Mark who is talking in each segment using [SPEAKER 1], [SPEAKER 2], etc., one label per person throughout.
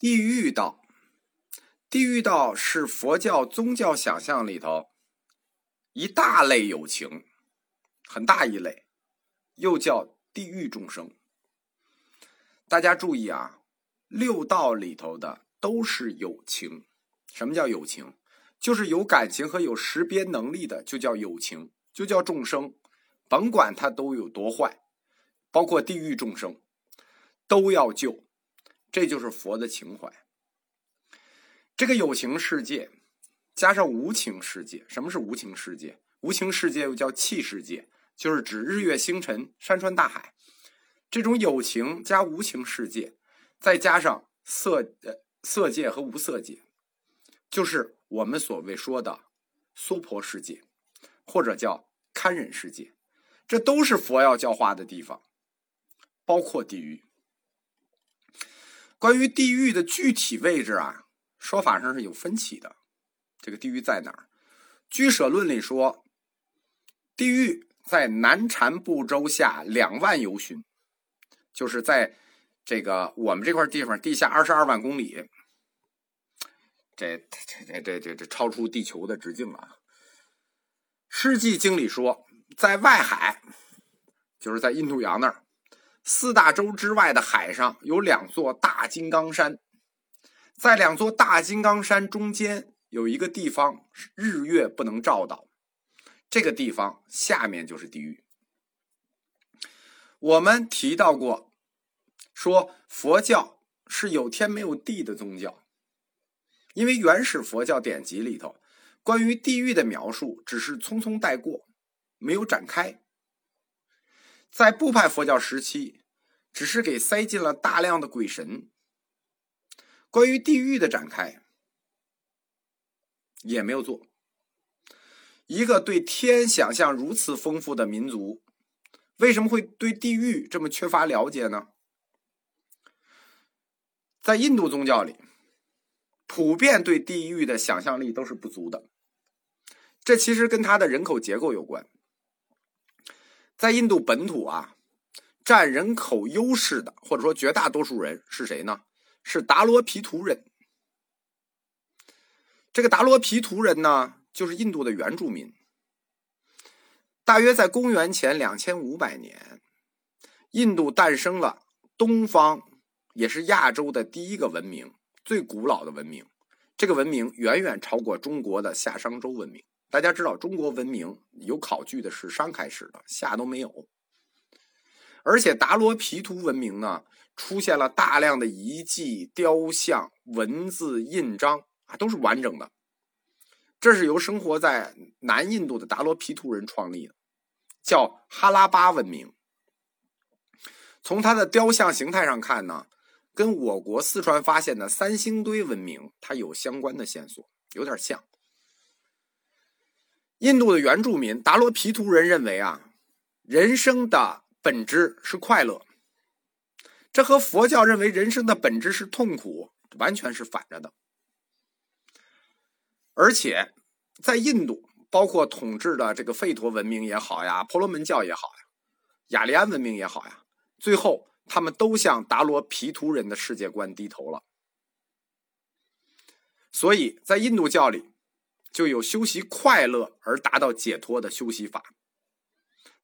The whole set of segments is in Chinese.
[SPEAKER 1] 地狱道，地狱道是佛教宗教想象里头一大类有情，很大一类，又叫地狱众生。大家注意啊，六道里头的都是有情。什么叫有情？就是有感情和有识别能力的，就叫有情，就叫众生。甭管他都有多坏，包括地狱众生，都要救。这就是佛的情怀。这个有情世界加上无情世界，什么是无情世界？无情世界又叫气世界，就是指日月星辰、山川大海。这种有情加无情世界，再加上色呃色界和无色界，就是我们所谓说的娑婆世界，或者叫堪忍世界。这都是佛要教化的地方，包括地狱。关于地狱的具体位置啊，说法上是有分歧的。这个地狱在哪儿？居舍论里说，地狱在南禅部洲下两万由旬，就是在这个我们这块地方地下二十二万公里。这这这这这这超出地球的直径了啊。世纪经里说，在外海，就是在印度洋那儿。四大洲之外的海上有两座大金刚山，在两座大金刚山中间有一个地方日月不能照到，这个地方下面就是地狱。我们提到过，说佛教是有天没有地的宗教，因为原始佛教典籍里头关于地狱的描述只是匆匆带过，没有展开。在部派佛教时期，只是给塞进了大量的鬼神。关于地狱的展开，也没有做。一个对天想象如此丰富的民族，为什么会对地狱这么缺乏了解呢？在印度宗教里，普遍对地狱的想象力都是不足的。这其实跟他的人口结构有关。在印度本土啊，占人口优势的，或者说绝大多数人是谁呢？是达罗毗荼人。这个达罗毗荼人呢，就是印度的原住民。大约在公元前两千五百年，印度诞生了东方，也是亚洲的第一个文明，最古老的文明。这个文明远远超过中国的夏商周文明。大家知道，中国文明有考据的是商开始的，夏都没有。而且达罗毗荼文明呢，出现了大量的遗迹、雕像、文字、印章啊，都是完整的。这是由生活在南印度的达罗毗荼人创立的，叫哈拉巴文明。从它的雕像形态上看呢，跟我国四川发现的三星堆文明它有相关的线索，有点像。印度的原住民达罗毗荼人认为啊，人生的本质是快乐，这和佛教认为人生的本质是痛苦完全是反着的。而且在印度，包括统治的这个吠陀文明也好呀，婆罗门教也好呀，雅利安文明也好呀，最后他们都向达罗毗荼人的世界观低头了。所以在印度教里。就有修习快乐而达到解脱的修习法。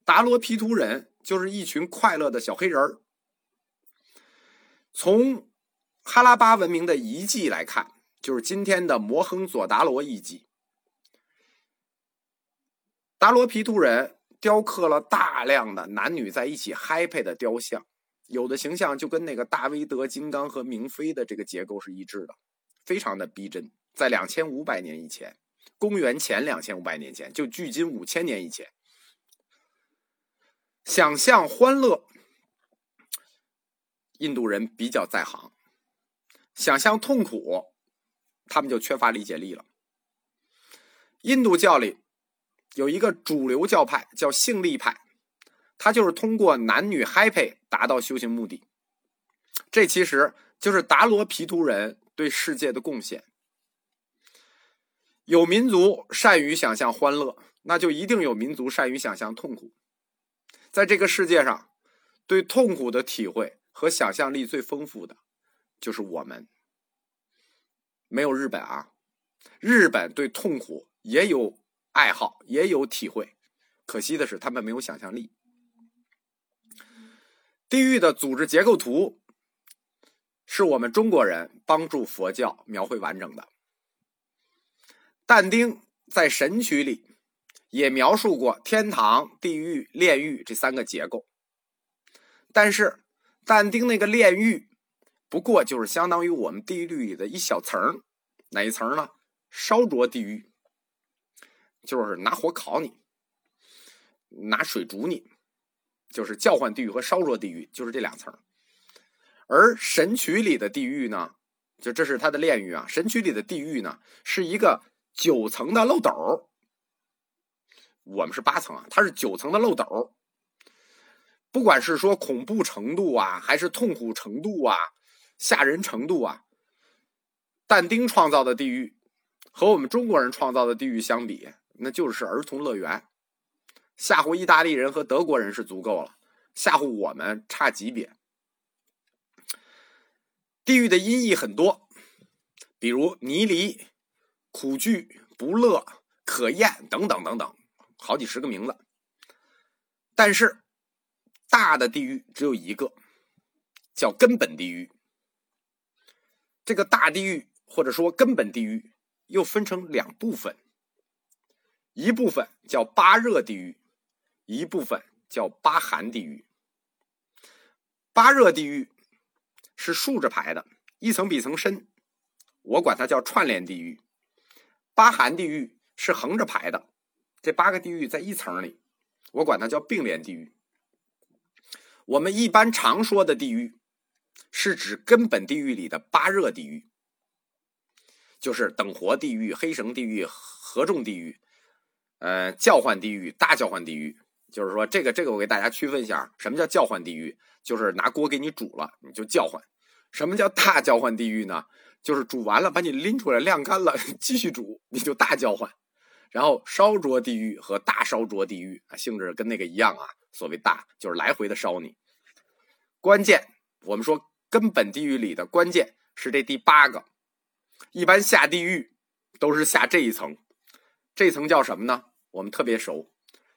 [SPEAKER 1] 达罗毗荼人就是一群快乐的小黑人儿。从哈拉巴文明的遗迹来看，就是今天的摩亨佐达罗遗迹。达罗毗荼人雕刻了大量的男女在一起嗨配的雕像，有的形象就跟那个大威德金刚和明妃的这个结构是一致的，非常的逼真。在两千五百年以前。公元前两千五百年前，就距今五千年以前，想象欢乐，印度人比较在行；想象痛苦，他们就缺乏理解力了。印度教里有一个主流教派叫性力派，他就是通过男女嗨配达到修行目的。这其实就是达罗毗荼人对世界的贡献。有民族善于想象欢乐，那就一定有民族善于想象痛苦。在这个世界上，对痛苦的体会和想象力最丰富的，就是我们。没有日本啊。日本对痛苦也有爱好，也有体会，可惜的是他们没有想象力。地狱的组织结构图是我们中国人帮助佛教描绘完整的。但丁在《神曲》里也描述过天堂、地狱、炼狱这三个结构，但是但丁那个炼狱不过就是相当于我们地狱里的一小层哪一层呢？烧灼地狱，就是拿火烤你，拿水煮你，就是叫唤地狱和烧灼地狱，就是这两层。而《神曲》里的地狱呢，就这是他的炼狱啊，《神曲》里的地狱呢，是一个。九层的漏斗，我们是八层啊，它是九层的漏斗。不管是说恐怖程度啊，还是痛苦程度啊，吓人程度啊，但丁创造的地狱和我们中国人创造的地狱相比，那就是儿童乐园。吓唬意大利人和德国人是足够了，吓唬我们差级别。地狱的音译很多，比如泥犁。苦惧、不乐、可厌等等等等，好几十个名字。但是大的地狱只有一个，叫根本地狱。这个大地狱或者说根本地狱又分成两部分，一部分叫八热地狱，一部分叫八寒地狱。八热地狱是竖着排的，一层比一层深，我管它叫串联地狱。八寒地狱是横着排的，这八个地狱在一层里，我管它叫并联地狱。我们一般常说的地狱，是指根本地狱里的八热地狱，就是等活地狱、黑绳地狱、合众地狱、呃叫唤地狱、大叫唤地狱。就是说，这个这个我给大家区分一下，什么叫叫唤地狱？就是拿锅给你煮了，你就叫唤。什么叫大叫唤地狱呢？就是煮完了，把你拎出来晾干了，继续煮，你就大叫唤。然后烧灼地狱和大烧灼地狱啊，性质跟那个一样啊。所谓大，就是来回的烧你。关键，我们说根本地狱里的关键是这第八个。一般下地狱都是下这一层，这层叫什么呢？我们特别熟，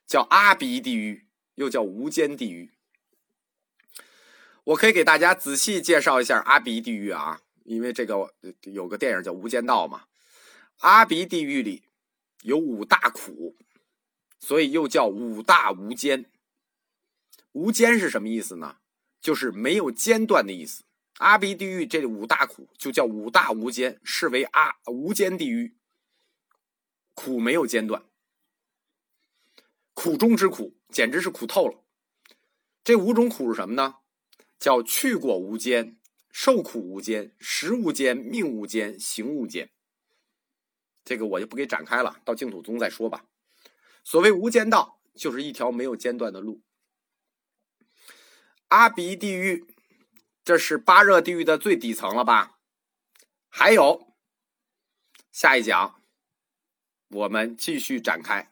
[SPEAKER 1] 叫阿鼻地狱，又叫无间地狱。我可以给大家仔细介绍一下阿鼻地狱啊。因为这个有个电影叫《无间道》嘛，阿鼻地狱里有五大苦，所以又叫五大无间。无间是什么意思呢？就是没有间断的意思。阿鼻地狱这五大苦就叫五大无间，视为阿无间地狱，苦没有间断，苦中之苦，简直是苦透了。这五种苦是什么呢？叫去过无间。受苦无间，食无间，命无间，行无间。这个我就不给展开了，到净土宗再说吧。所谓无间道，就是一条没有间断的路。阿鼻地狱，这是八热地狱的最底层了吧？还有下一讲，我们继续展开。